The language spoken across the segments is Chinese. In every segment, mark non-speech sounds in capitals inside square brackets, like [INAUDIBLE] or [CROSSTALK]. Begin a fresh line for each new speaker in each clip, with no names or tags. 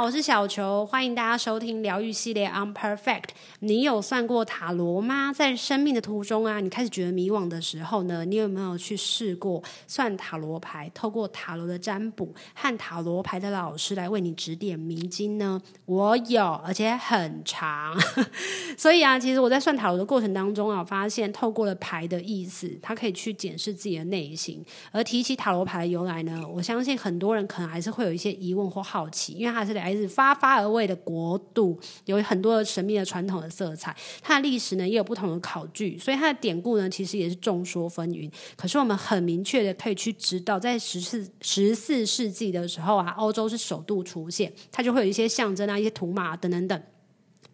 我是小球，欢迎大家收听疗愈系列《Unperfect》。你有算过塔罗吗？在生命的途中啊，你开始觉得迷惘的时候呢，你有没有去试过算塔罗牌？透过塔罗的占卜和塔罗牌的老师来为你指点迷津呢？我有，而且很长。[LAUGHS] 所以啊，其实我在算塔罗的过程当中啊，发现透过了牌的意思，它可以去检视自己的内心。而提起塔罗牌的由来呢，我相信很多人可能还是会有一些疑问或好奇，因为它是来自发发而为的国度，有很多的神秘的传统的。色彩，它的历史呢也有不同的考据，所以它的典故呢其实也是众说纷纭。可是我们很明确的可以去知道，在十四十四世纪的时候啊，欧洲是首度出现，它就会有一些象征啊、一些图码等等等。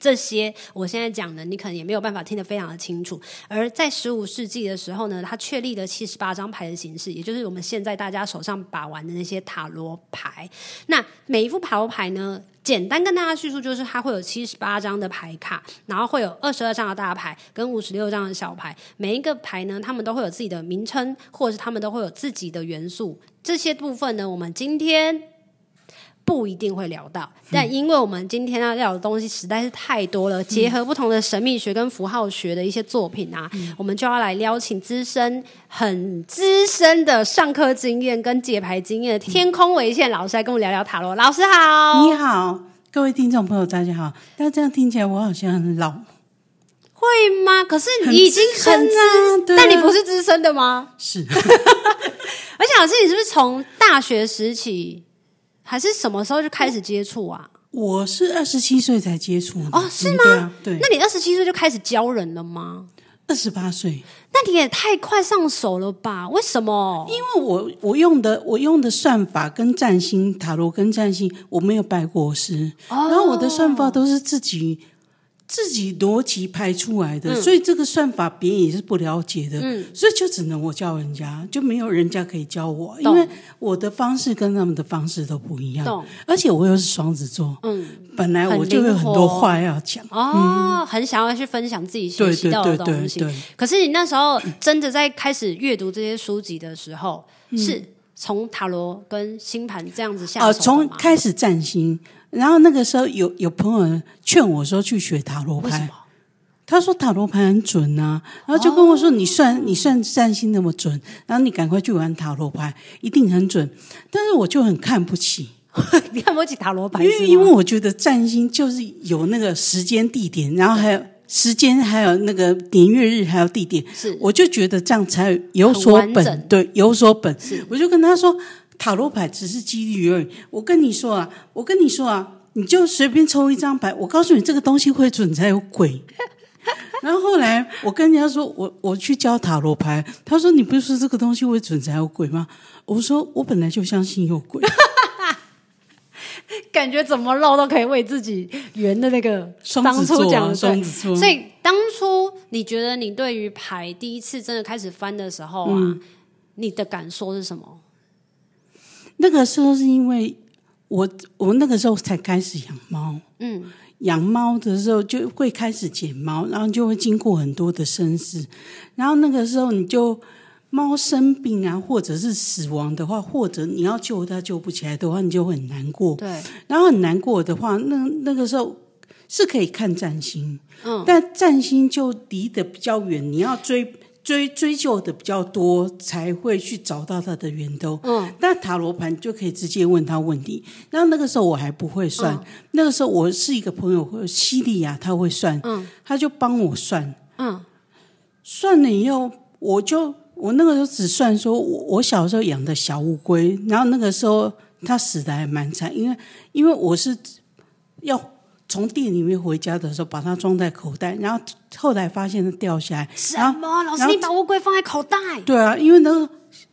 这些我现在讲的，你可能也没有办法听得非常的清楚。而在十五世纪的时候呢，它确立了七十八张牌的形式，也就是我们现在大家手上把玩的那些塔罗牌。那每一副塔罗牌呢，简单跟大家叙述，就是它会有七十八张的牌卡，然后会有二十二张的大牌跟五十六张的小牌。每一个牌呢，他们都会有自己的名称，或者是他们都会有自己的元素。这些部分呢，我们今天。不一定会聊到，但因为我们今天要聊的东西实在是太多了，嗯、结合不同的神秘学跟符号学的一些作品啊，嗯、我们就要来邀请资深、很资深的上课经验跟解牌经验的天空为线老师来跟我聊聊塔罗。老师好，
你好，各位听众朋友大家好。但这样听起来我好像很老，
会吗？可是你已经很资深啊，但你不是资深的吗？
是，[LAUGHS]
而且老师，你是不是从大学时期？还是什么时候就开始接触啊？
我是二十七岁才接触的
哦，是吗？
对啊，对。
那你二十七岁就开始教人了吗？
二十八岁，
那你也太快上手了吧？为什么？
因为我我用的我用的算法跟占星塔罗跟占星，我没有拜过师，哦，然后我的算法都是自己。自己逻辑排出来的，嗯、所以这个算法别人也是不了解的，嗯、所以就只能我教人家，就没有人家可以教我，因为我的方式跟他们的方式都不一样，懂。而且我又是双子座，嗯，本来我就有很多话要讲，哦，
嗯、很想要去分享自己学习到的东西，可是你那时候真的在开始阅读这些书籍的时候，嗯、是从塔罗跟星盘这样子下手，
从开始占星。然后那个时候有有朋友劝我说去学塔罗牌，他说塔罗牌很准啊，然后就跟我说你算、哦、你算占星那么准，然后你赶快去玩塔罗牌，一定很准。但是我就很看不起，
你 [LAUGHS] 看不起塔罗牌，
因为因为我觉得占星就是有那个时间地点，然后还有时间，还有那个年月日，还有地点，是我就觉得这样才有所本，对，有所本。是我就跟他说。塔罗牌只是几率而已。我跟你说啊，我跟你说啊，你就随便抽一张牌，我告诉你这个东西会准才有鬼。[LAUGHS] 然后后来我跟人家说我我去教塔罗牌，他说你不是说这个东西会准才有鬼吗？我说我本来就相信有鬼，[LAUGHS]
感觉怎么绕都可以为自己圆的那个当初讲的双子座。所以当初你觉得你对于牌第一次真的开始翻的时候啊，嗯、你的感受是什么？
那个时候是因为我我那个时候才开始养猫，嗯，养猫的时候就会开始捡猫，然后就会经过很多的生死，然后那个时候你就猫生病啊，或者是死亡的话，或者你要救它救不起来的话，你就会很难过，对，然后很难过的话，那那个时候是可以看占星，嗯，但占星就离得比较远，你要追。追追究的比较多，才会去找到他的源头。嗯，但塔罗盘就可以直接问他问题。那那个时候我还不会算，嗯、那个时候我是一个朋友，西利亚他会算，嗯，他就帮我算，嗯，算了以后，我就我那个时候只算说我我小时候养的小乌龟，然后那个时候它死的还蛮惨，因为因为我是要。从店里面回家的时候，把它装在口袋，然后后来发现它掉下来。
什么？老师，你把乌龟放在口袋？
对啊，因为那个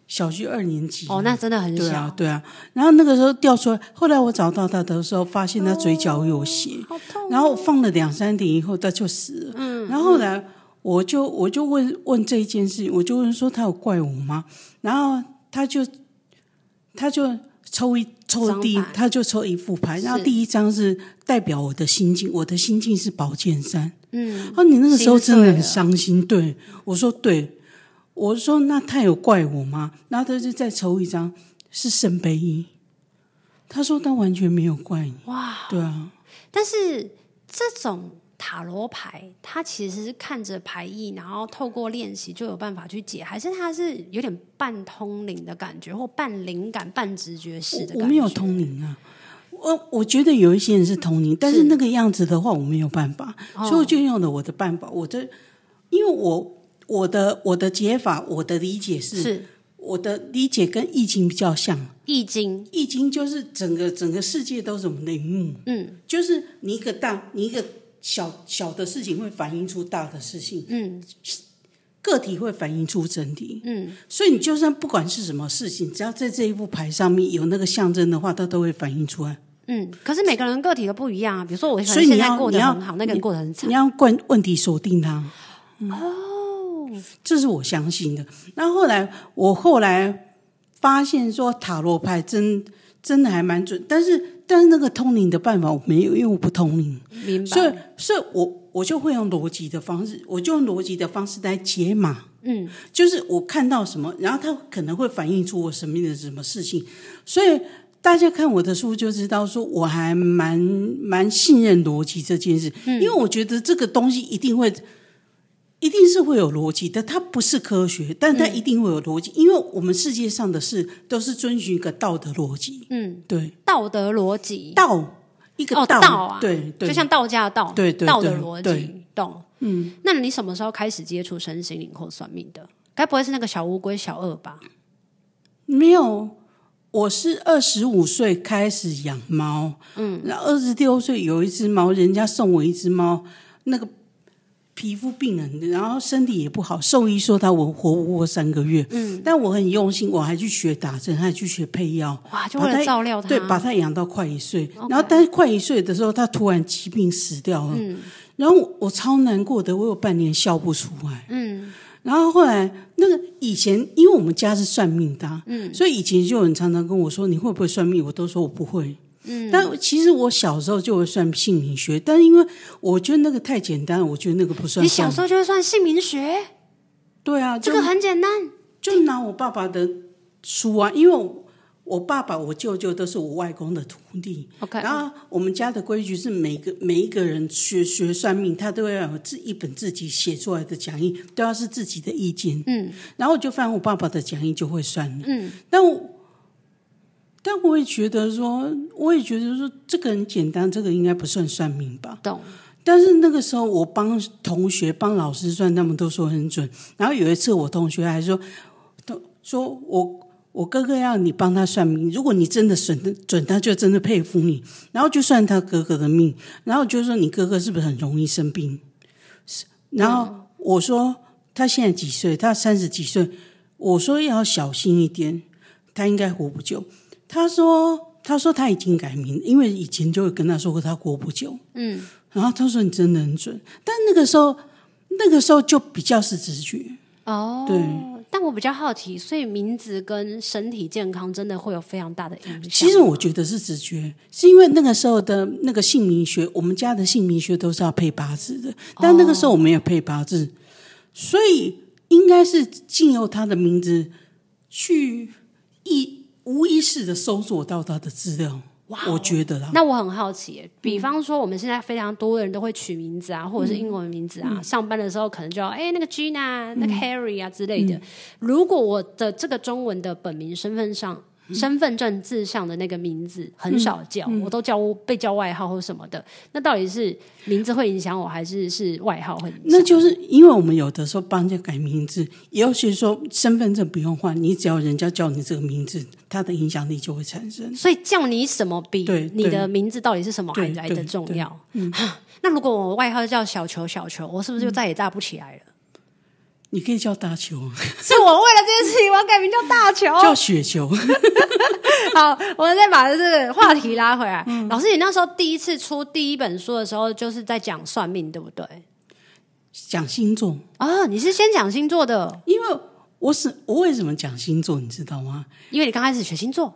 小学二年级。
哦，那真的很小。
对啊，对啊。然后那个时候掉出来，后来我找到它的时候，发现它嘴角有血。好痛。然后放了两三点以后，它就死了。嗯。然后后来我就我就问问这一件事情，我就问说他有怪我吗？然后他就他就抽一。抽第一，他就抽一副牌，然后第一张是代表我的心境，我的心境是宝剑三。嗯，哦，你那个时候真的很伤心。对，我说对，我说那他有怪我吗？然后他就再抽一张是圣杯一，他说他完全没有怪你。哇，对啊，
但是这种。塔罗牌，它其实是看着牌意，然后透过练习就有办法去解，还是它是有点半通灵的感觉，或半灵感、半直觉式的感觉？
我，我没有通灵啊，我我觉得有一些人是通灵，但是那个样子的话，我没有办法，所以我就用了我的办法。我这，因为我我的我的解法，我的理解是，是我的理解跟易经比较像。
易经，
易经就是整个整个世界都是我们的萤幕，嗯，就是你一个大，你一个。小小的事情会反映出大的事情，嗯，个体会反映出整体，嗯，所以你就算不管是什么事情，只要在这一副牌上面有那个象征的话，它都会反映出来，
嗯。可是每个人个体都不一样啊，比如说我现在过得很好，那个人过得很惨，
你要问问题锁定它。哦，这是我相信的。那后来我后来发现说塔罗牌真真的还蛮准，但是。但是那个通灵的办法我没有，因为我不通灵，
明白。
所以，所以我我就会用逻辑的方式，我就用逻辑的方式来解码。嗯，就是我看到什么，然后它可能会反映出我生命的什么事情。所以大家看我的书就知道，说我还蛮蛮信任逻辑这件事，嗯，因为我觉得这个东西一定会。一定是会有逻辑的，它不是科学，但它一定会有逻辑，嗯、因为我们世界上的事都是遵循一个道德逻辑。嗯，对，
道德逻辑，
道一个道，
啊，
对，对，
就像道家的道，
对，对，
道德逻
辑，
懂？嗯，那你什么时候开始接触身心灵或算命的？该不会是那个小乌龟小二吧？
没有，我是二十五岁开始养猫，嗯，然后二十六岁有一只猫，人家送我一只猫，那个。皮肤病人，然后身体也不好，兽医说他我活不过三个月。嗯，但我很用心，我还去学打针，还去学配药。
哇，就为了照料他，
对，把他养到快一岁。然后，但是快一岁的时候，他突然疾病死掉了。嗯，然后我，我超难过的，我有半年笑不出来。嗯，然后后来那个以前，因为我们家是算命的，嗯，所以以前就有人常常跟我说：“你会不会算命？”我都说我不会。嗯，但其实我小时候就会算姓名学，但是因为我觉得那个太简单，我觉得那个不算。
你小时候就会算姓名学？
对啊，
这个很简单，
就拿我爸爸的书啊，因为我，我爸爸、我舅舅都是我外公的徒弟。OK，然后我们家的规矩是每个每一个人学学算命，他都要有自一本自己写出来的讲义，都要是自己的意见。嗯，然后我就翻我爸爸的讲义就会算了。嗯，但我。但我也觉得说，我也觉得说，这个很简单，这个应该不算算命吧？
懂。
但是那个时候，我帮同学、帮老师算，他们都说很准。然后有一次，我同学还说，都说我我哥哥要你帮他算命，如果你真的准的准，他就真的佩服你。然后就算他哥哥的命，然后就说你哥哥是不是很容易生病？是。然后我说他现在几岁？他三十几岁。我说要小心一点，他应该活不久。他说：“他说他已经改名，因为以前就会跟他说过他过不久。嗯，然后他说你真的很准，但那个时候那个时候就比较是直觉
哦。对，但我比较好奇，所以名字跟身体健康真的会有非常大的影响。
其实我觉得是直觉，是因为那个时候的那个姓名学，我们家的姓名学都是要配八字的，但那个时候我没有配八字，哦、所以应该是经由他的名字去一。”无意识的搜索到他的资料，哇！我觉得啦。
那我很好奇，比方说我们现在非常多的人都会取名字啊，或者是英文名字啊，嗯、上班的时候可能就要哎那个 Gina、嗯、那个 Harry 啊之类的。嗯、如果我的这个中文的本名身份上。[LAUGHS] 身份证字上的那个名字很少叫，嗯嗯、我都叫被叫外号或什么的。那到底是名字会影响我，还是是外号会影响？
那就是因为我们有的时候帮人家改名字，也许说身份证不用换，你只要人家叫你这个名字，它的影响力就会产生。
所以叫你什么比你的名字到底是什么还来的重要。嗯，那如果我外号叫小球，小球，我是不是就再也大不起来了？
你可以叫大球，[LAUGHS]
是我为了这件事情，我要改名叫大球，
叫雪球。[LAUGHS]
好，我们再把这个话题拉回来。嗯、老师，你那时候第一次出第一本书的时候，就是在讲算命，对不对？
讲星座
啊、哦？你是先讲星座的？
因为我是我为什么讲星座，你知道吗？
因为你刚开始学星座，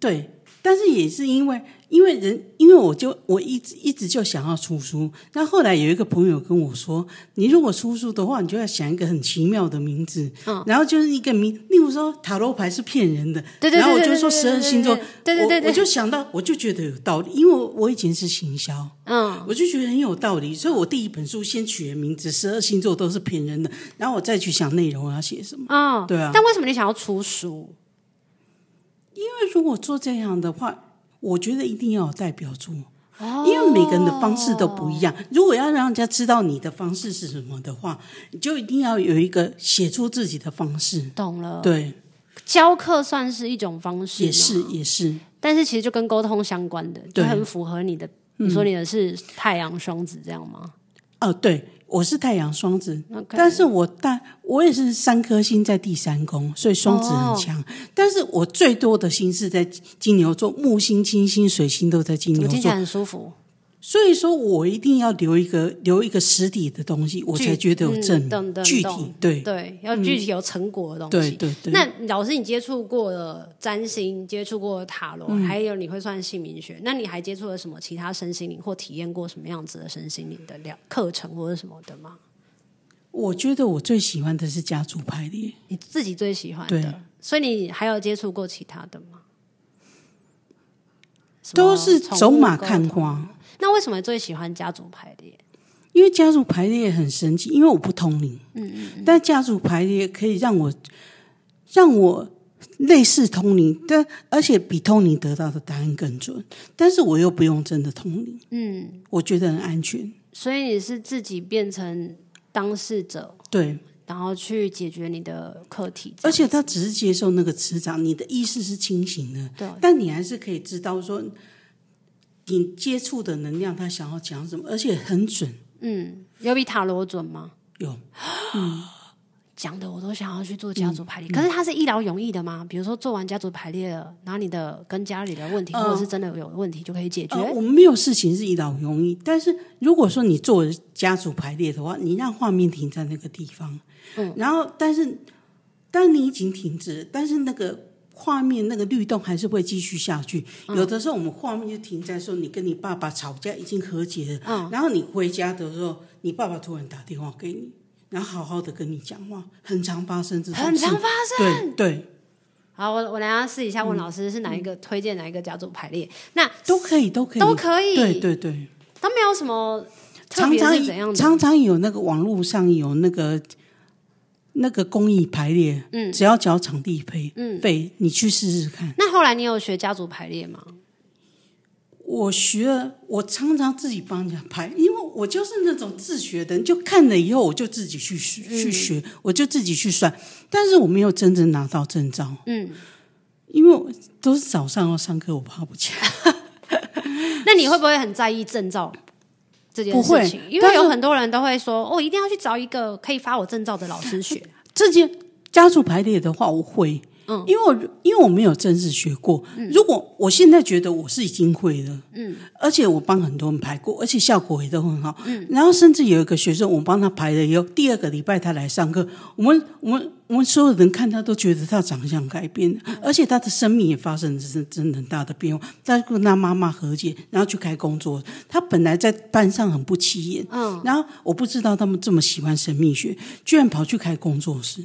对。但是也是因为，因为人，因为我就我一直一直就想要出书。那后来有一个朋友跟我说：“你如果出书的话，你就要想一个很奇妙的名字。”嗯，然后就是一个名，例如说塔罗牌是骗人的，
对对对。
然后我就说十二星座，
对对对，
我我就想到，我就觉得有道理，因为我以前是行销，嗯，我就觉得很有道理，所以我第一本书先取的名字十二星座都是骗人的，然后我再去想内容我要写什么。嗯，对啊。
但为什么你想要出书？
因为如果做这样的话，我觉得一定要有代表作，哦，因为每个人的方式都不一样。如果要让人家知道你的方式是什么的话，你就一定要有一个写出自己的方式。
懂了，
对，
教课算是一种方式，
也是也是，
但是其实就跟沟通相关的，就很符合你的。你说你的是太阳双子这样吗？
哦，对。我是太阳双子，okay. 但是我但我也是三颗星在第三宫，所以双子很强。Oh. 但是我最多的星是在金牛座，木星、金星、水星都在金牛座，听起来
很舒服。
所以说我一定要留一个留一个实体的东西，我才觉得有正、嗯、具体。对
对，要具体有成果的东西。
嗯、对对对。
那老师，你接触过了占星，接触过塔罗、嗯，还有你会算姓名学，那你还接触了什么其他身心灵，或体验过什么样子的身心灵的课程或者什么的吗？
我觉得我最喜欢的是家族排列，
你自己最喜欢的。所以你还有接触过其他的吗？
都是走马看花。
那为什么最喜欢家族排列？
因为家族排列很神奇，因为我不通灵，嗯嗯，嗯，但家族排列可以让我让我类似通灵，但而且比通灵得到的答案更准。但是我又不用真的通灵，嗯，我觉得很安全。
所以你是自己变成当事者，
对，
然后去解决你的课题。
而且他只是接受那个磁场，你的意识是清醒的，对，但你还是可以知道说。你接触的能量，他想要讲什么，而且很准。
嗯，有比塔罗准吗？
有。嗯，[GASPS]
讲的我都想要去做家族排列。嗯、可是它是一劳永逸的吗？比如说做完家族排列了，拿你的跟家里的问题，呃、或者是真的有问题就可以解决。
呃、我们没有事情是一劳永逸，但是如果说你做家族排列的话，你让画面停在那个地方，嗯，然后但是当你已经停止，但是那个。画面那个律动还是会继续下去。嗯、有的时候我们画面就停在说你跟你爸爸吵架已经和解了，嗯，然后你回家的时候，你爸爸突然打电话给你，然后好好的跟你讲话，很常发生这种事，
很常发生。
对对。
好，我我等下试一下问老师是哪一个、嗯、推荐哪一个家族排列，那
都可以都可以
都可以。
对对对。
他没有什么特别是怎样的，
常常常常有那个网络上有那个。那个公益排列，嗯，只要缴场地费，嗯，费你去试试看。
那后来你有学家族排列吗？
我学，我常常自己帮人家排，因为我就是那种自学的，就看了以后我就自己去去学，我就自己去算，但是我没有真正拿到证照，嗯，因为都是早上要上课，我爬不起来。[LAUGHS]
那你会不会很在意证照？这件事情，因为有很多人都会说，我、哦、一定要去找一个可以发我证照的老师学。
这件家族排列的话，我会，嗯，因为我因为我没有正式学过。嗯，如果我现在觉得我是已经会了，嗯，而且我帮很多人排过，而且效果也都很好，嗯，然后甚至有一个学生，我帮他排了以后，第二个礼拜他来上课，我们我们我们所有人看他都觉得他长相改变了，而且他的生命也发生了真真的很大的变化。他跟他妈妈和解，然后去开工作。他本来在班上很不起眼，嗯，然后我不知道他们这么喜欢神秘学，居然跑去开工作室。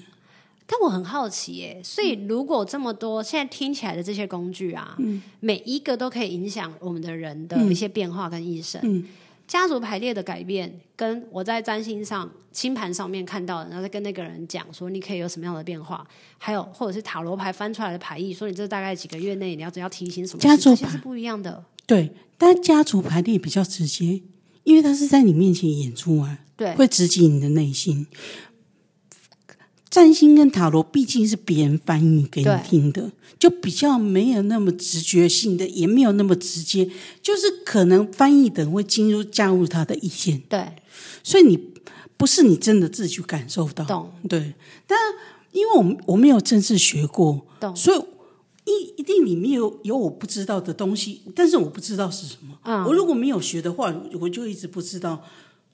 但我很好奇耶，所以如果这么多现在听起来的这些工具啊，嗯、每一个都可以影响我们的人的一些变化跟一生。嗯、家族排列的改变，跟我在占星上、星盘上面看到的，然后再跟那个人讲说，你可以有什么样的变化，还有或者是塔罗牌翻出来的牌意，说你这大概几个月内你要只要提醒什么，
家族牌
是不一样的。
对，但家族排列比较直接，因为它是在你面前演出啊，对，会直击你的内心。占星跟塔罗毕竟是别人翻译给你听的，就比较没有那么直觉性的，也没有那么直接，就是可能翻译的人会进入加入他的意见。
对，
所以你不是你真的自己去感受到。
懂。
对，但因为我我没有正式学过，懂，所以一一定里面有有我不知道的东西，但是我不知道是什么。嗯，我如果没有学的话，我就一直不知道。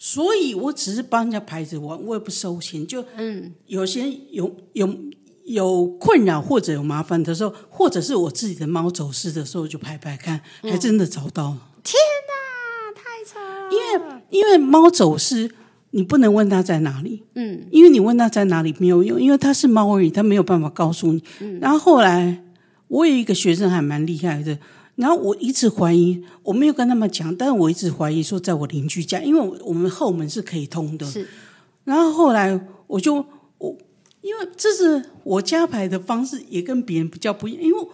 所以我只是帮人家牌子玩，我也不收钱。就嗯，有些有有有困扰或者有麻烦的时候，或者是我自己的猫走失的时候，就拍拍看，还真的找到了。
嗯、天哪，太惨了！
因为因为猫走失，你不能问它在哪里，
嗯，
因为你问它在哪里没有用，因为它是猫而已，它没有办法告诉你。嗯、然后后来我有一个学生还蛮厉害的。然后我一直怀疑，我没有跟他们讲，但是我一直怀疑说，在我邻居家，因为我们后门是可以通的。
是。
然后后来我就我，因为这是我家排的方式，也跟别人比较不一样，因为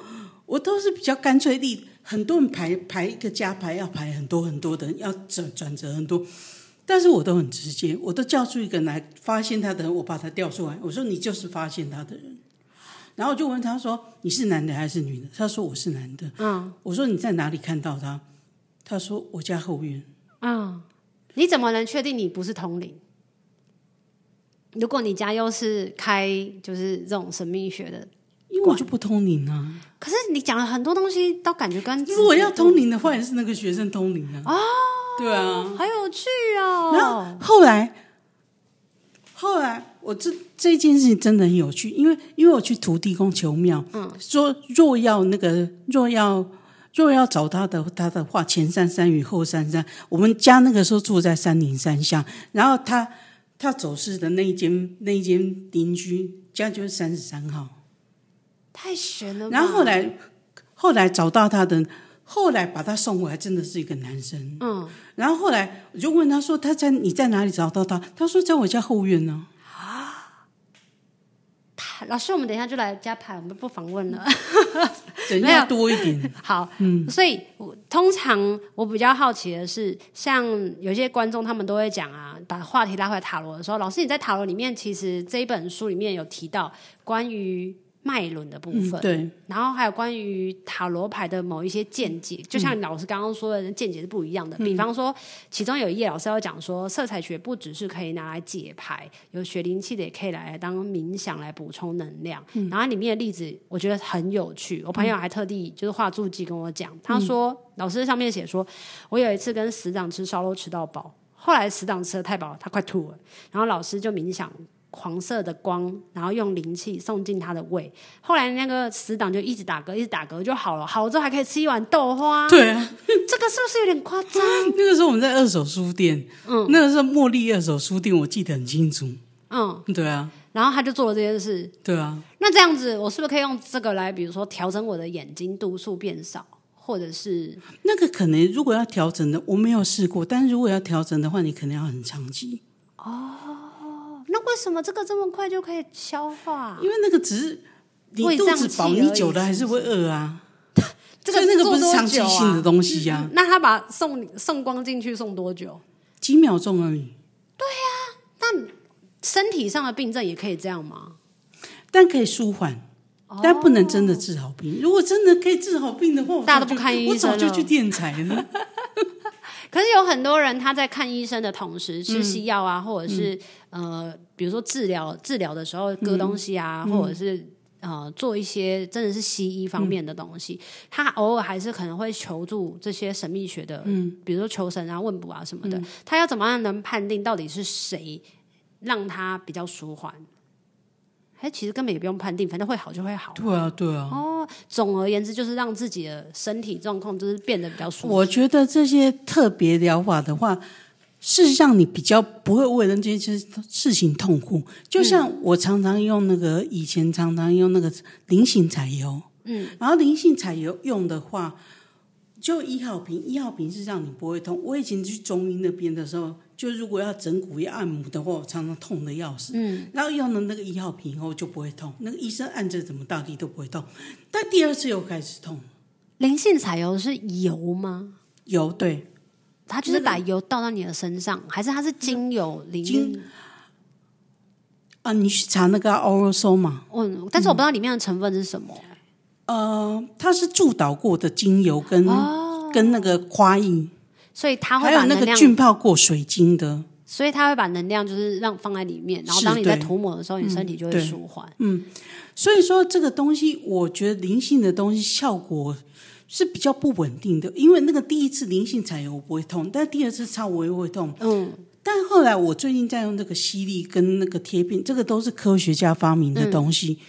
我都是比较干脆利，很多人排排一个家排要排很多很多的，要转转折很多，但是我都很直接，我都叫出一个人来发现他的人，我把他调出来，我说你就是发现他的人。然后我就问他说：“你是男的还是女的？”他说：“我是男的。”嗯，我说：“你在哪里看到他？”他说：“我家后院。”
嗯，你怎么能确定你不是通灵？如果你家又是开就是这种神秘学的，
因为我就不通灵啊。
可是你讲了很多东西，都感觉跟
如果要通灵的话，也是那个学生通灵啊。
哦，
对啊，
好有趣哦。
然后后来。后来，我这这件事情真的很有趣，因为因为我去土地公求庙，嗯，说若要那个若要若要找他的他的话，前三山与后三山，我们家那个时候住在三林山下，然后他他走失的那一间那一间邻居家就是三十三号，
太玄了。
然后后来后来找到他的。后来把他送回来，真的是一个男生。嗯，然后后来我就问他说：“他在你在哪里找到他？”他说：“在我家后院呢。”啊，
老师，我们等一下就来加排，我们不访问了。
等一下多一点。[LAUGHS]
好，嗯，所以我通常我比较好奇的是，像有些观众他们都会讲啊，把话题拉回塔罗的时候，老师你在塔罗里面，其实这一本书里面有提到关于。脉轮的部分，
嗯，对，
然后还有关于塔罗牌的某一些见解，就像老师刚刚说的，见解是不一样的。嗯、比方说，其中有一页老师要讲说，色彩学不只是可以拿来解牌，有学灵气的也可以来当冥想来补充能量。嗯、然后里面的例子我觉得很有趣，我朋友还特地就是画注记跟我讲，他说、嗯、老师上面写说，我有一次跟死党吃烧肉吃到饱，后来死党吃的太饱，他快吐了，然后老师就冥想。黄色的光，然后用灵气送进他的胃。后来那个死党就一直打嗝，一直打嗝就好了。好了之后还可以吃一碗豆花。
对啊，[LAUGHS]
这个是不是有点夸张？[LAUGHS]
那个时候我们在二手书店，嗯，那个时候茉莉二手书店，我记得很清楚。嗯，对啊。
然后他就做了这件事。
对啊。
那这样子，我是不是可以用这个来，比如说调整我的眼睛度数变少，或者是
那个可能如果要调整的，我没有试过，但是如果要调整的话，你可能要很长期。
哦。那为什么这个这么快就可以消化？
因为那个只是你肚子饱，你久了还是会饿啊。
这个
那个不是长期性的东西呀、啊。
那他把送送光进去送多久？
几秒钟而已。
对呀、啊，那身体上的病症也可以这样吗？
但可以舒缓，但不能真的治好病。如果真的可以治好病的话，
大家都不看医生，
我早就去电财了。[LAUGHS]
可是有很多人他在看医生的同时吃西药啊，嗯、或者是、嗯、呃，比如说治疗治疗的时候割东西啊，嗯、或者是呃做一些真的是西医方面的东西，嗯、他偶尔还是可能会求助这些神秘学的，嗯，比如说求神啊、问卜啊什么的，嗯、他要怎么样能判定到底是谁让他比较舒缓？哎，其实根本也不用判定，反正会好就会好。
对啊，对啊。
哦，总而言之，就是让自己的身体状况就是变得比较舒服。
我觉得这些特别疗法的话，是让你比较不会为了这些事情痛苦。就像我常常用那个，以前常常用那个菱形彩油，嗯，然后菱形彩油用的话，就一号瓶，一号瓶是让你不会痛。我以前去中医那边的时候。就如果要整骨要按摩的话，我常常痛的要死。嗯，然后用了那个一号瓶以后就不会痛，那个医生按着怎么大力都不会痛，但第二次又开始痛。
灵性彩油是油吗？
油，对，
它就是把油倒到你的身上，还是它是精油里面？
啊，你去查那个 Aurosoma。
嗯，但是我不知道里面的成分是什么。
呃，它是助导过的精油跟、哦、跟那个花印。
所以它会把
那个浸泡过水晶的，
所以它会把能量就是让放在里面，然后当你在涂抹的时候，你身体就会舒缓。
嗯，所以说这个东西，我觉得灵性的东西效果是比较不稳定的，因为那个第一次灵性产油我不会痛，但第二次擦我又会痛。嗯，但后来我最近在用这个吸力跟那个贴片，这个都是科学家发明的东西。嗯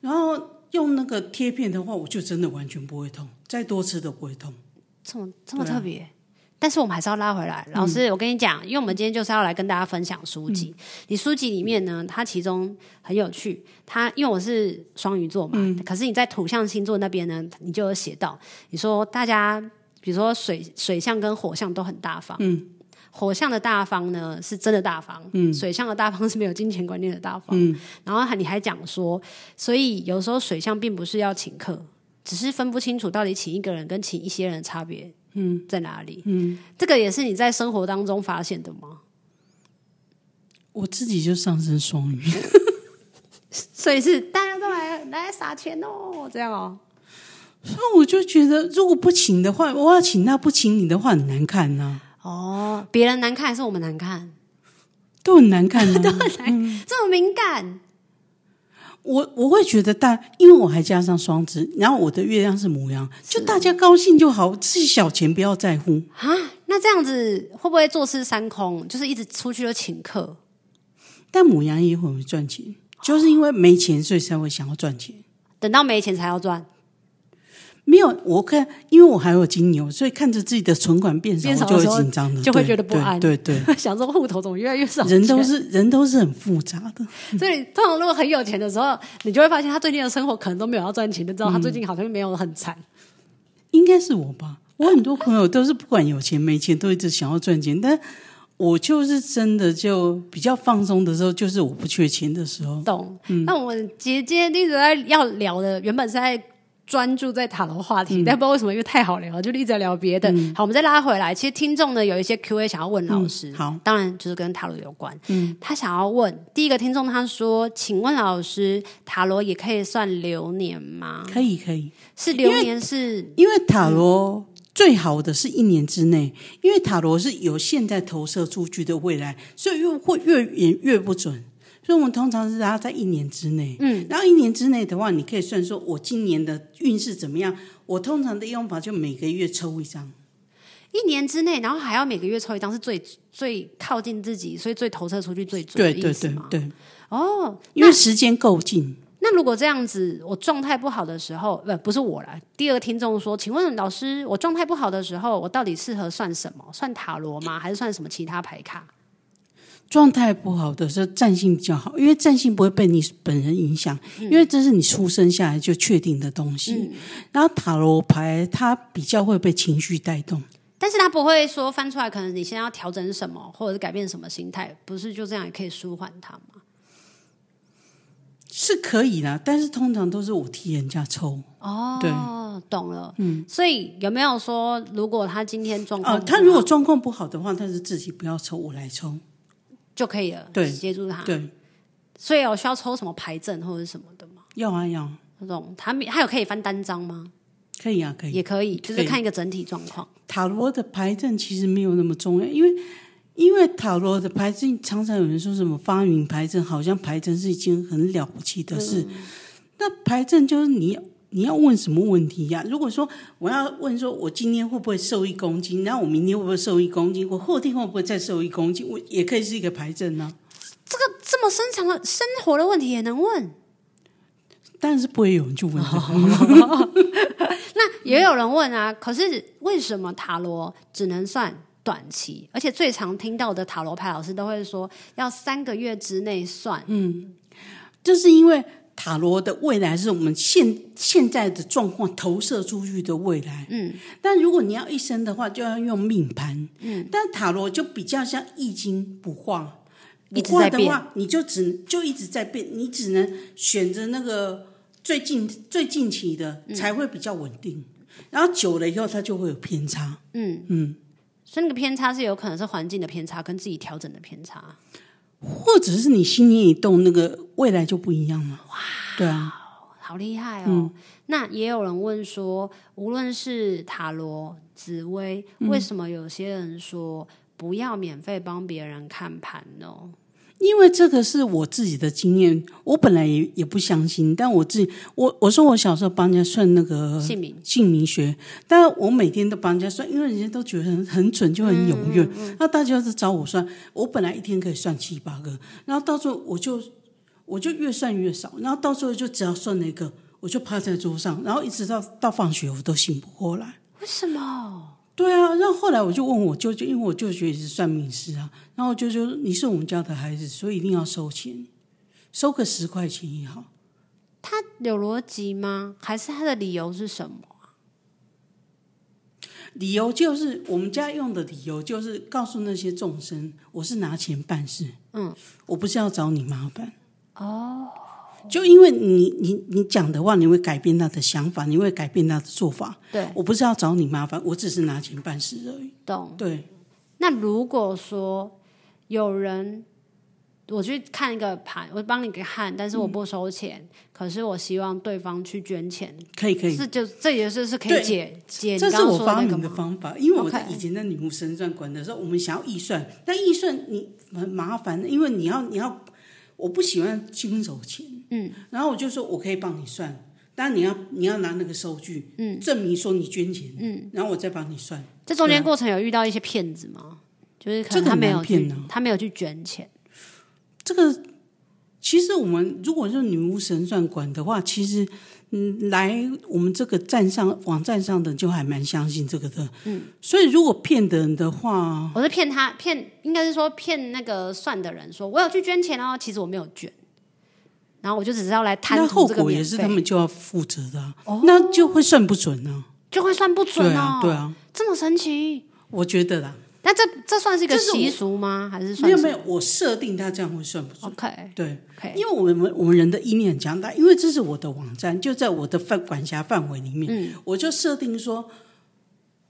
然后用那个贴片的话，我就真的完全不会痛，再多次都不会痛。
这么这么特别。但是我们还是要拉回来，老师，嗯、我跟你讲，因为我们今天就是要来跟大家分享书籍。嗯、你书籍里面呢，它其中很有趣。它因为我是双鱼座嘛，嗯、可是你在土象星座那边呢，你就有写到，你说大家比如说水水象跟火象都很大方，嗯，火象的大方呢是真的大方，嗯，水象的大方是没有金钱观念的大方，嗯，然后你还讲说，所以有时候水象并不是要请客，只是分不清楚到底请一个人跟请一些人的差别。嗯，在哪里？嗯，这个也是你在生活当中发现的吗？
我自己就上升双鱼，[LAUGHS]
所以是大家都来来撒钱哦，这样哦。
所以我就觉得，如果不请的话，我要请他不请你的话，很难看呢、
啊。哦，别人难看还是我们难看？
都很难看、啊，[LAUGHS]
都很难，嗯、这么敏感。
我我会觉得大，因为我还加上双子，然后我的月亮是母羊，就大家高兴就好，自己小钱不要在乎
啊。那这样子会不会坐吃山空？就是一直出去就请客？
但母羊也会赚钱，就是因为没钱，所以才会想要赚钱。
等到没钱才要赚。
没有，我看，因为我还有金牛，所以看着自己的存款变少，就会紧张的，
就会觉得不安。
对对，对 [LAUGHS]
想说户头怎么越来越少？
人都是人都是很复杂的，[LAUGHS]
所以通常如果很有钱的时候，你就会发现他最近的生活可能都没有要赚钱，就知道他最近好像没有很惨。嗯、
应该是我吧？我很多朋友都是不管有钱没钱，都一直想要赚钱，但我就是真的就比较放松的时候，就是我不缺钱的时候。
懂？嗯、那我们今天一直在要聊的，原本是在。专注在塔罗话题，嗯、但不知道为什么，因为太好聊了，就一直在聊别的。嗯、好，我们再拉回来。其实听众呢有一些 Q&A 想要问老师，嗯、好，当然就是跟塔罗有关。嗯，他想要问第一个听众，他说：“请问老师，塔罗也可以算流年吗？”
可以，可以。
是流年是
因，因为塔罗最好的是一年之内，因为塔罗是由现在投射出去的未来，所以越会越远越不准。所以我们通常是要在一年之内，嗯，然后一年之内的话，你可以算说我今年的运势怎么样。我通常的用法就每个月抽一张，
一年之内，然后还要每个月抽一张，是最最靠近自己，所以最投射出去最准的意思吗？
对对对对。
哦，
因为时间够近。
那如果这样子，我状态不好的时候，不不是我来。第二个听众说，请问老师，我状态不好的时候，我到底适合算什么？算塔罗吗？还是算什么其他牌卡？
状态不好的时候，占性比较好，因为占性不会被你本人影响，嗯、因为这是你出生下来就确定的东西。嗯、然后塔罗牌它比较会被情绪带动，
但是它不会说翻出来，可能你现在要调整什么，或者是改变什么心态，不是就这样也可以舒缓它吗？
是可以的，但是通常都是我替人家抽。
哦，对，懂了。嗯，所以有没有说，如果他今天状况，
哦，他如果状况不好的话，他是自己不要抽，我来抽。
就可以了，
对，
协助他。
对，
所以我需要抽什么牌阵或者什么的吗？
要啊要。
那种他他有可以翻单张吗？
可以啊，可以，
也可以，就是看一个整体状况。
塔罗的牌阵其实没有那么重要，因为因为塔罗的牌阵常常有人说什么发明牌阵，好像牌阵是一件很了不起的事。嗯、那牌阵就是你。你要问什么问题呀、啊？如果说我要问说，我今天会不会瘦一公斤？然后我明天会不会瘦一公斤？我后天会不会再瘦一公斤？我也可以是一个牌阵呢。
这个这么深长的生活的问题也能问？
但是不会有人去问。[LAUGHS]
那也有人问啊。可是为什么塔罗只能算短期？而且最常听到的塔罗牌老师都会说要三个月之内算。
嗯，就是因为。塔罗的未来是我们现现在的状况投射出去的未来。嗯，但如果你要一生的话，就要用命盘。嗯，但塔罗就比较像易经卜卦，卜卦的话，你就只就一直在变，你只能选择那个最近最近期的才会比较稳定。嗯，然后久了以后，它就会有偏差。嗯嗯，
所以那个偏差是有可能是环境的偏差，跟自己调整的偏差。
或者是你心念一动，那个未来就不一样了。哇，对啊，
好厉害哦！嗯、那也有人问说，无论是塔罗、紫微，嗯、为什么有些人说不要免费帮别人看盘呢？
因为这个是我自己的经验，我本来也也不相信，但我自己，我我说我小时候帮人家算那个姓名姓名学，但我每天都帮人家算，因为人家都觉得很很准，就很踊跃。嗯嗯嗯、那大家是找我算，我本来一天可以算七八个，然后到时候我就我就越算越少，然后到最后就只要算那个，我就趴在桌上，然后一直到到放学我都醒不过来。
为什么？
对啊，然后后来我就问我舅舅，因为我舅舅也是算命师啊，然后我舅舅说，你是我们家的孩子，所以一定要收钱，收个十块钱也好。
他有逻辑吗？还是他的理由是什么？
理由就是我们家用的理由就是告诉那些众生，我是拿钱办事，嗯，我不是要找你麻烦哦。就因为你你你讲的话，你会改变他的想法，你会改变他的做法。
对，
我不是要找你麻烦，我只是拿钱办事而已。
懂？
对。
那如果说有人。我去看一个盘，我帮你给看，但是我不收钱。嗯、可是我希望对方去捐钱，
可以可以，
是就这也是是可以解解。
这是我发明的方法，因为我在以前在女巫神算馆的时候，我们想要预算，但预算你很麻烦，因为你要你要，我不喜欢经手钱，嗯，然后我就说我可以帮你算，但你要你要拿那个收据，嗯，证明说你捐钱，嗯，然后我再帮你算。
这中间过程有遇到一些骗子吗？就是可能他没有骗、啊、他没有去捐钱。
这个其实我们如果是女巫神算馆的话，其实嗯，来我们这个站上网站上的就还蛮相信这个的。嗯，所以如果骗的人的话，
我是骗他骗，应该是说骗那个算的人，说我有去捐钱哦，其实我没有捐，然后我就只是要来贪图这个免费。
那后果也是他们就要负责的，哦，那就会算不准呢，
就会算不准哦，对
啊，对啊，
这么神奇，
我觉得啦。
那这这算是一个习俗吗？是还是算
没有没有？我设定它这样会算不算
？OK，
对.因为我们我们人的意念很强大，因为这是我的网站，就在我的范管辖范围里面，嗯，我就设定说，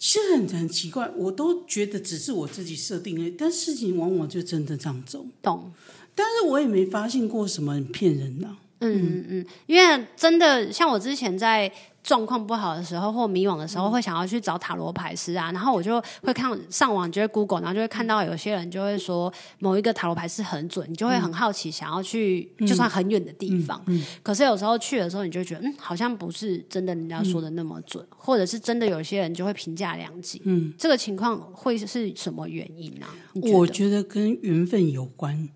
其实很很奇怪，我都觉得只是我自己设定的，但事情往往就真的这样走，
懂？
但是我也没发现过什么很骗人的，
嗯嗯嗯，因为真的像我之前在。状况不好的时候或迷惘的时候，会想要去找塔罗牌师啊，然后我就会看上网，就会 Google，然后就会看到有些人就会说某一个塔罗牌是很准，你就会很好奇，想要去，就算很远的地方。嗯嗯嗯、可是有时候去的时候，你就觉得，嗯，好像不是真的人家说的那么准，嗯、或者是真的有些人就会评价两极。嗯，这个情况会是什么原因呢、啊？
我觉得跟缘分有关，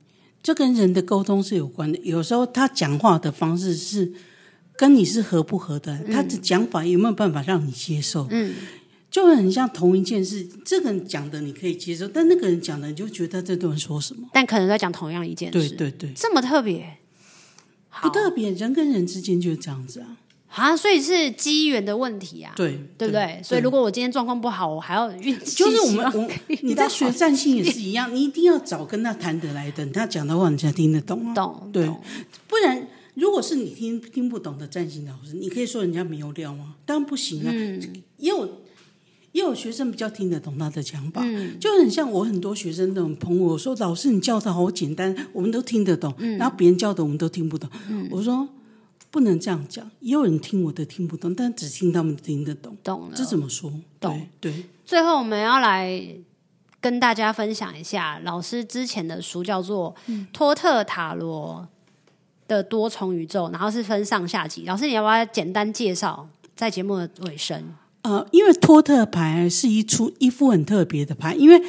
这跟人的沟通是有关的。有时候他讲话的方式是。跟你是合不合的，他的讲法有没有办法让你接受？嗯，就会很像同一件事，这个人讲的你可以接受，但那个人讲的你就觉得这段说什么？
但可能在讲同样一件事，
对对对，
这么特别，
不特别，人跟人之间就是这样子啊，
啊，所以是机缘的问题啊，
对
对不对，所以如果我今天状况不好，我还要运气，
就是我们我 [LAUGHS] 你在学占星也是一样，你一定要找跟他谈得来的，他讲的话你才听得懂啊，
懂
对，不然。如果是你听听不懂的占星老师，你可以说人家没有料吗？当然不行啊。嗯、也有也有学生比较听得懂他的讲法，嗯、就很像我很多学生那种朋友说：“老师，你教的好简单，我们都听得懂。嗯”然后别人教的我们都听不懂。嗯、我说不能这样讲，也有人听我的听不懂，但只听他们听得懂。
懂了，
这怎么说？
懂
对。对，
最后我们要来跟大家分享一下老师之前的书，叫做《托特塔罗》。的多重宇宙，然后是分上下集。老师，你要不要简单介绍？在节目的尾声，
呃，因为托特牌是一出一副很特别的牌。因为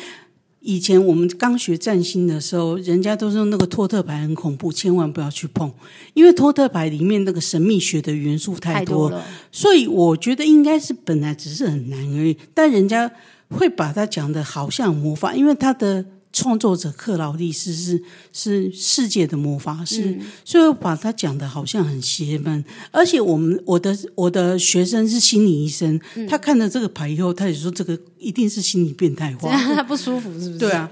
以前我们刚学占星的时候，人家都说那个托特牌很恐怖，千万不要去碰。因为托特牌里面那个神秘学的元素太多，太多了，所以我觉得应该是本来只是很难而已。但人家会把它讲的好像魔法，因为它的。创作者克劳利斯是是世界的魔法师，嗯、所以我把他讲的好像很邪门。而且我们我的我的学生是心理医生，嗯、他看了这个牌以后，他也说这个一定是心理变态化，
他 [LAUGHS] 不舒服是不是？
对啊。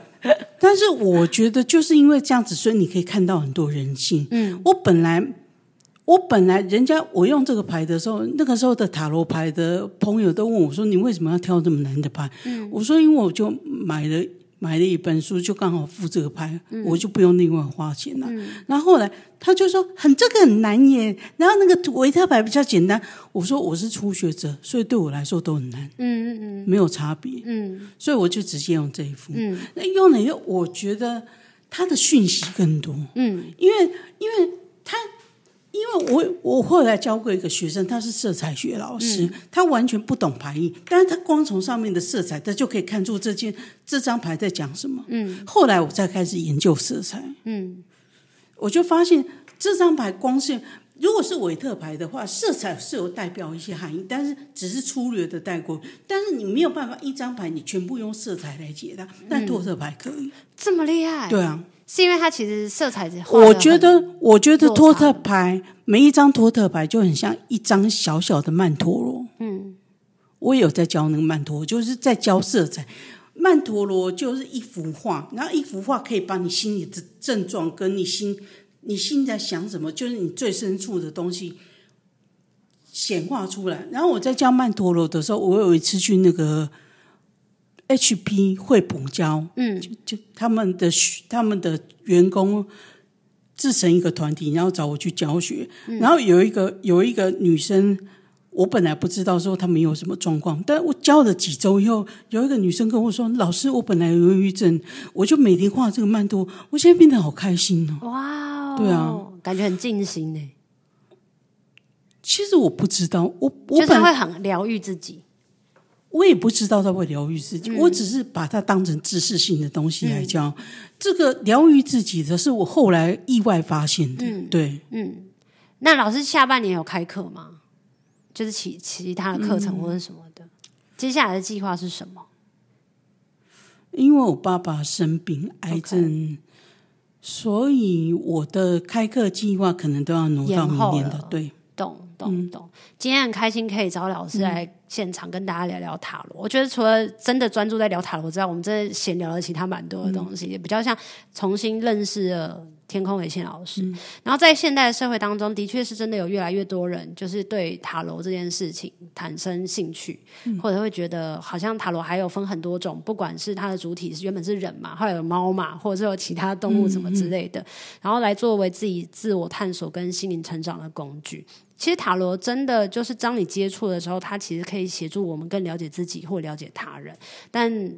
但是我觉得就是因为这样子，所以你可以看到很多人性。嗯，我本来我本来人家我用这个牌的时候，那个时候的塔罗牌的朋友都问我说：“你为什么要挑这么难的牌？”嗯，我说：“因为我就买了。”买了一本书，就刚好附这个牌，嗯、我就不用另外花钱了。嗯、然后后来他就说：“很这个很难耶。”然后那个维特牌比较简单。我说：“我是初学者，所以对我来说都很难。”嗯嗯嗯，没有差别。嗯，所以我就直接用这一副。嗯，那用了以后，我觉得他的讯息更多。嗯，因为因为他。因为我我后来教过一个学生，他是色彩学老师，嗯、他完全不懂牌意，但是他光从上面的色彩，他就可以看出这件这张牌在讲什么。嗯，后来我才开始研究色彩，嗯，我就发现这张牌光是。如果是韦特牌的话，色彩是有代表一些含义，但是只是粗略的带过。但是你没有办法一张牌你全部用色彩来解答，但托特牌可以。嗯、
这么厉害？
对啊，
是因为它其实色彩是
我觉得，我觉得托特牌每一张托特牌就很像一张小小的曼陀罗。嗯，我也有在教那个曼陀罗，就是在教色彩。曼陀罗就是一幅画，然后一幅画可以把你心里的症状跟你心。你心在想什么？就是你最深处的东西显化出来。然后我在教曼陀罗的时候，我有一次去那个 HP 惠普教，嗯，就就他们的他们的员工自成一个团体，然后找我去教学。嗯、然后有一个有一个女生。我本来不知道说他们有什么状况，但我教了几周以后，有一个女生跟我说：“老师，我本来有忧郁症，我就每天画这个曼陀，我现在变得好开心哦。”哇，对啊，
感觉很尽心呢。
其实我不知道，我我
就是会很疗愈自己。
我也不知道他会疗愈自己，嗯、我只是把它当成知识性的东西来教。嗯、这个疗愈自己的是我后来意外发现的。嗯、对，
嗯，那老师下半年有开课吗？就是其其他的课程或者什么的，嗯、接下来的计划是什么？
因为我爸爸生病癌症.所以我的开课计划可能都要挪到明年的。对，
懂懂懂。今天很开心可以找老师来现场跟大家聊聊塔罗。嗯、我觉得除了真的专注在聊塔罗之外，我们真的闲聊了其他蛮多的东西，嗯、也比较像重新认识了。天空维信老师，嗯、然后在现代的社会当中，的确是真的有越来越多人，就是对塔罗这件事情产生兴趣，嗯、或者会觉得好像塔罗还有分很多种，不管是它的主体是原本是人嘛，后来有猫嘛，或者是有其他动物什么之类的，然后来作为自己自我探索跟心灵成长的工具。其实塔罗真的就是当你接触的时候，它其实可以协助我们更了解自己或了解他人，但。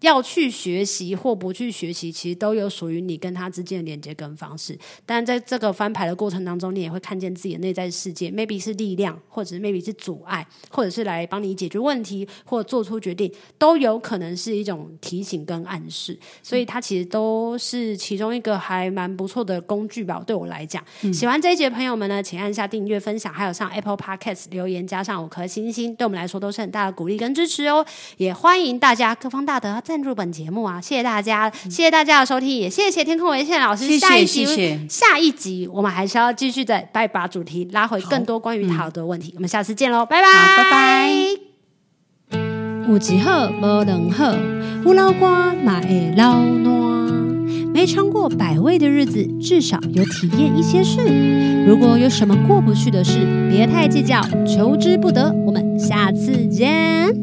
要去学习或不去学习，其实都有属于你跟他之间的连接跟方式。但在这个翻牌的过程当中，你也会看见自己的内在世界，maybe 是力量，或者是 maybe 是阻碍，或者是来帮你解决问题或做出决定，都有可能是一种提醒跟暗示。所以它其实都是其中一个还蛮不错的工具吧。对我来讲，嗯、喜欢这一节的朋友们呢，请按下订阅、分享，还有上 Apple Podcast 留言，加上五颗星星，对我们来说都是很大的鼓励跟支持哦。也欢迎大家各方大德。赞助本节目啊！谢谢大家，谢谢大家的收听，也谢谢天空维茜老师。谢谢下一集，谢谢下一集我们还是要继续再拜把主题拉回更多关于塔罗的问题。嗯、我们下次见喽，拜拜，拜拜。有一好无两好，胡老瓜嘛会老烂。没尝过百味的日子，至少有体验一些事。如果有什么过不去的事，别太计较，求之不得。我们下次见。